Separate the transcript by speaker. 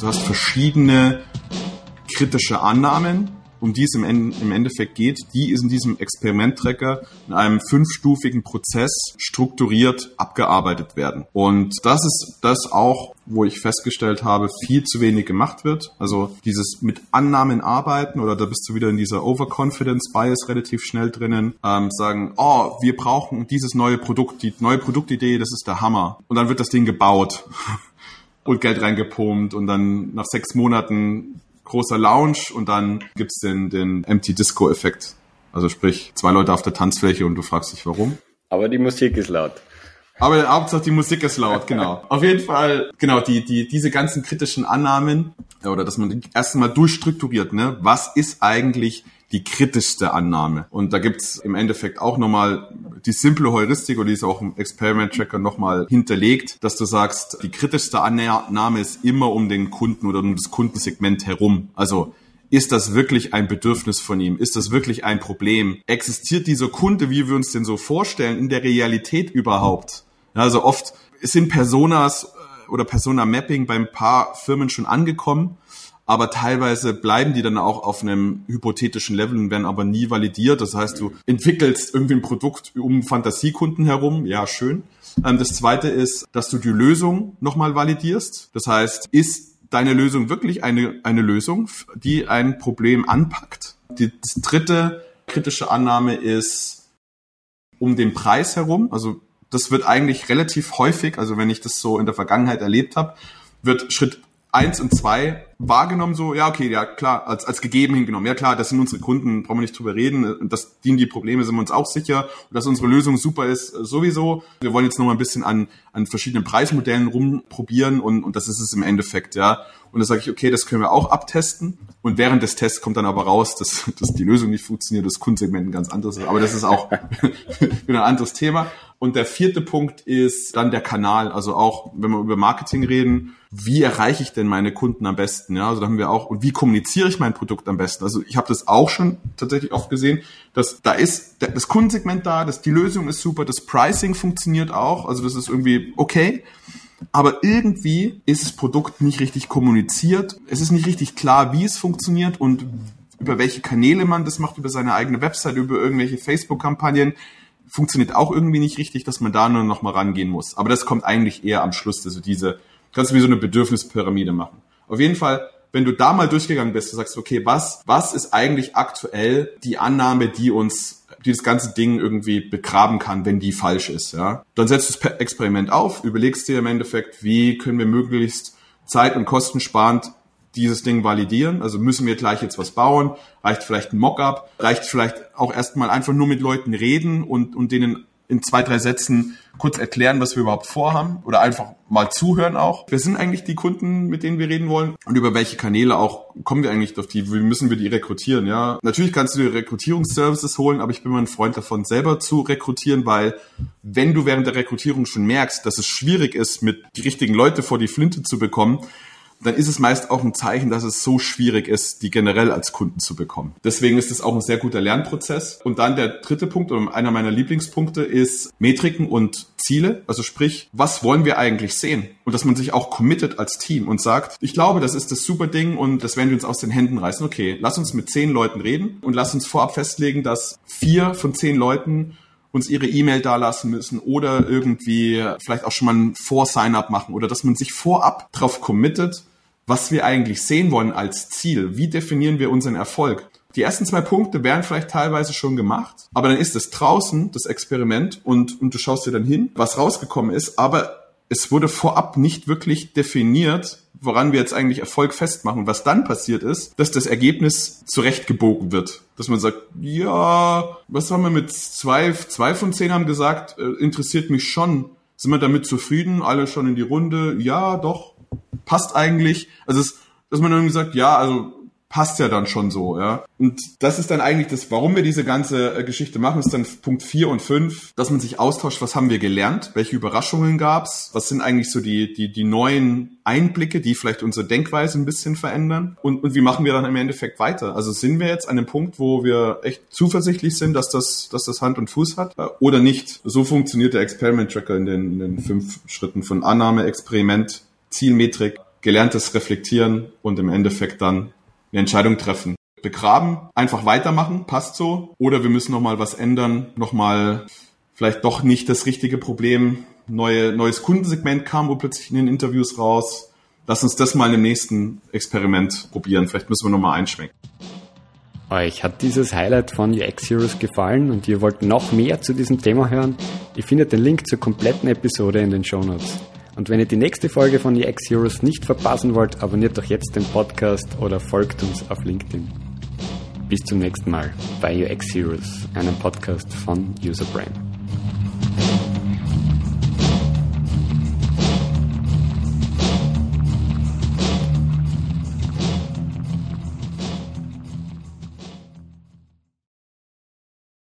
Speaker 1: Du hast verschiedene kritische Annahmen, um die es im, im Endeffekt geht, die in diesem Experimenttracker in einem fünfstufigen Prozess strukturiert abgearbeitet werden. Und das ist das auch, wo ich festgestellt habe, viel zu wenig gemacht wird. Also dieses mit Annahmen arbeiten oder da bist du wieder in dieser Overconfidence Bias relativ schnell drinnen, ähm, sagen, oh, wir brauchen dieses neue Produkt, die neue Produktidee, das ist der Hammer. Und dann wird das Ding gebaut und Geld reingepumpt und dann nach sechs Monaten großer Lounge und dann gibt's den, den Empty Disco Effekt. Also sprich, zwei Leute auf der Tanzfläche und du fragst dich warum.
Speaker 2: Aber die Musik ist laut.
Speaker 1: Aber Hauptsache die Musik ist laut, genau. Auf jeden Fall, genau, die, die, diese ganzen kritischen Annahmen, oder dass man erst einmal durchstrukturiert, ne? Was ist eigentlich die kritischste Annahme. Und da gibt's im Endeffekt auch nochmal die simple Heuristik, oder die ist auch im Experiment-Tracker nochmal hinterlegt, dass du sagst, die kritischste Annahme ist immer um den Kunden oder um das Kundensegment herum. Also ist das wirklich ein Bedürfnis von ihm? Ist das wirklich ein Problem? Existiert dieser Kunde, wie wir uns den so vorstellen, in der Realität überhaupt? Also oft sind Personas äh, oder Persona-Mapping beim paar Firmen schon angekommen aber teilweise bleiben die dann auch auf einem hypothetischen Level und werden aber nie validiert. Das heißt, du entwickelst irgendwie ein Produkt um Fantasiekunden herum, ja, schön. Ähm, das zweite ist, dass du die Lösung nochmal validierst. Das heißt, ist deine Lösung wirklich eine, eine Lösung, die ein Problem anpackt? Die dritte kritische Annahme ist um den Preis herum. Also das wird eigentlich relativ häufig, also wenn ich das so in der Vergangenheit erlebt habe, wird Schritt eins und zwei wahrgenommen, so, ja, okay, ja, klar, als, als gegeben hingenommen. Ja, klar, das sind unsere Kunden, brauchen wir nicht drüber reden. Das dienen die Probleme, sind wir uns auch sicher. Und dass unsere Lösung super ist, äh, sowieso. Wir wollen jetzt noch mal ein bisschen an, an verschiedenen Preismodellen rumprobieren und, und das ist es im Endeffekt, ja. Und da sage ich, okay, das können wir auch abtesten. Und während des Tests kommt dann aber raus, dass, dass die Lösung nicht funktioniert, das Kundensegment ein ganz anderes ist. Aber das ist auch wieder ein anderes Thema. Und der vierte Punkt ist dann der Kanal. Also auch, wenn wir über Marketing reden, wie erreiche ich denn meine Kunden am besten? Ja, also da haben wir auch, und wie kommuniziere ich mein Produkt am besten? Also ich habe das auch schon tatsächlich oft gesehen, dass da ist das Kundensegment da, dass die Lösung ist super, das Pricing funktioniert auch, also das ist irgendwie okay. Aber irgendwie ist das Produkt nicht richtig kommuniziert. Es ist nicht richtig klar, wie es funktioniert und über welche Kanäle man das macht, über seine eigene Website, über irgendwelche Facebook-Kampagnen funktioniert auch irgendwie nicht richtig, dass man da nur noch mal rangehen muss. Aber das kommt eigentlich eher am Schluss, also diese, kannst du wie so eine Bedürfnispyramide machen. Auf jeden Fall, wenn du da mal durchgegangen bist, du sagst, okay, was, was ist eigentlich aktuell die Annahme, die uns, die das ganze Ding irgendwie begraben kann, wenn die falsch ist, ja? Dann setzt du das Experiment auf, überlegst dir im Endeffekt, wie können wir möglichst zeit- und kostensparend dieses Ding validieren. Also müssen wir gleich jetzt was bauen? Reicht vielleicht ein Mockup? Reicht vielleicht auch erstmal einfach nur mit Leuten reden und, und denen in zwei, drei Sätzen kurz erklären, was wir überhaupt vorhaben oder einfach mal zuhören auch. Wer sind eigentlich die Kunden, mit denen wir reden wollen und über welche Kanäle auch kommen wir eigentlich auf die, wie müssen wir die rekrutieren, ja? Natürlich kannst du dir Rekrutierungsservices holen, aber ich bin mal ein Freund davon, selber zu rekrutieren, weil wenn du während der Rekrutierung schon merkst, dass es schwierig ist, mit die richtigen Leute vor die Flinte zu bekommen, dann ist es meist auch ein Zeichen, dass es so schwierig ist, die generell als Kunden zu bekommen. Deswegen ist es auch ein sehr guter Lernprozess. Und dann der dritte Punkt oder einer meiner Lieblingspunkte ist Metriken und Ziele. Also sprich, was wollen wir eigentlich sehen? Und dass man sich auch committet als Team und sagt, ich glaube, das ist das super Ding und das werden wir uns aus den Händen reißen. Okay, lass uns mit zehn Leuten reden und lass uns vorab festlegen, dass vier von zehn Leuten uns ihre E-Mail dalassen müssen oder irgendwie vielleicht auch schon mal ein Vor-Sign-up machen oder dass man sich vorab darauf committet, was wir eigentlich sehen wollen als Ziel. Wie definieren wir unseren Erfolg? Die ersten zwei Punkte werden vielleicht teilweise schon gemacht, aber dann ist es draußen, das Experiment, und, und du schaust dir dann hin, was rausgekommen ist, aber es wurde vorab nicht wirklich definiert, woran wir jetzt eigentlich Erfolg festmachen. Was dann passiert ist, dass das Ergebnis zurechtgebogen wird. Dass man sagt, ja, was haben wir mit zwei, zwei von zehn haben gesagt, äh, interessiert mich schon. Sind wir damit zufrieden? Alle schon in die Runde? Ja, doch passt eigentlich. Also es, dass man irgendwie sagt, ja, also passt ja dann schon so, ja. Und das ist dann eigentlich das, warum wir diese ganze äh, Geschichte machen, ist dann Punkt 4 und 5, dass man sich austauscht, was haben wir gelernt, welche Überraschungen gab's, was sind eigentlich so die, die, die neuen Einblicke, die vielleicht unsere Denkweise ein bisschen verändern und, und wie machen wir dann im Endeffekt weiter? Also sind wir jetzt an einem Punkt, wo wir echt zuversichtlich sind, dass das, dass das Hand und Fuß hat äh, oder nicht? So funktioniert der Experiment Tracker in den, in den fünf Schritten von Annahme, Experiment, Zielmetrik, Gelerntes reflektieren und im Endeffekt dann eine Entscheidung treffen. Begraben, einfach weitermachen, passt so. Oder wir müssen nochmal was ändern, nochmal vielleicht doch nicht das richtige Problem. Neue, neues Kundensegment kam wo plötzlich in den Interviews raus. Lass uns das mal im nächsten Experiment probieren. Vielleicht müssen wir nochmal einschwenken.
Speaker 2: Euch hat dieses Highlight von UX Heroes gefallen und ihr wollt noch mehr zu diesem Thema hören? Ihr findet den Link zur kompletten Episode in den Show Notes. Und wenn ihr die nächste Folge von UX Heroes nicht verpassen wollt, abonniert doch jetzt den Podcast oder folgt uns auf LinkedIn. Bis zum nächsten Mal bei UX Heroes, einem Podcast von Userbrain.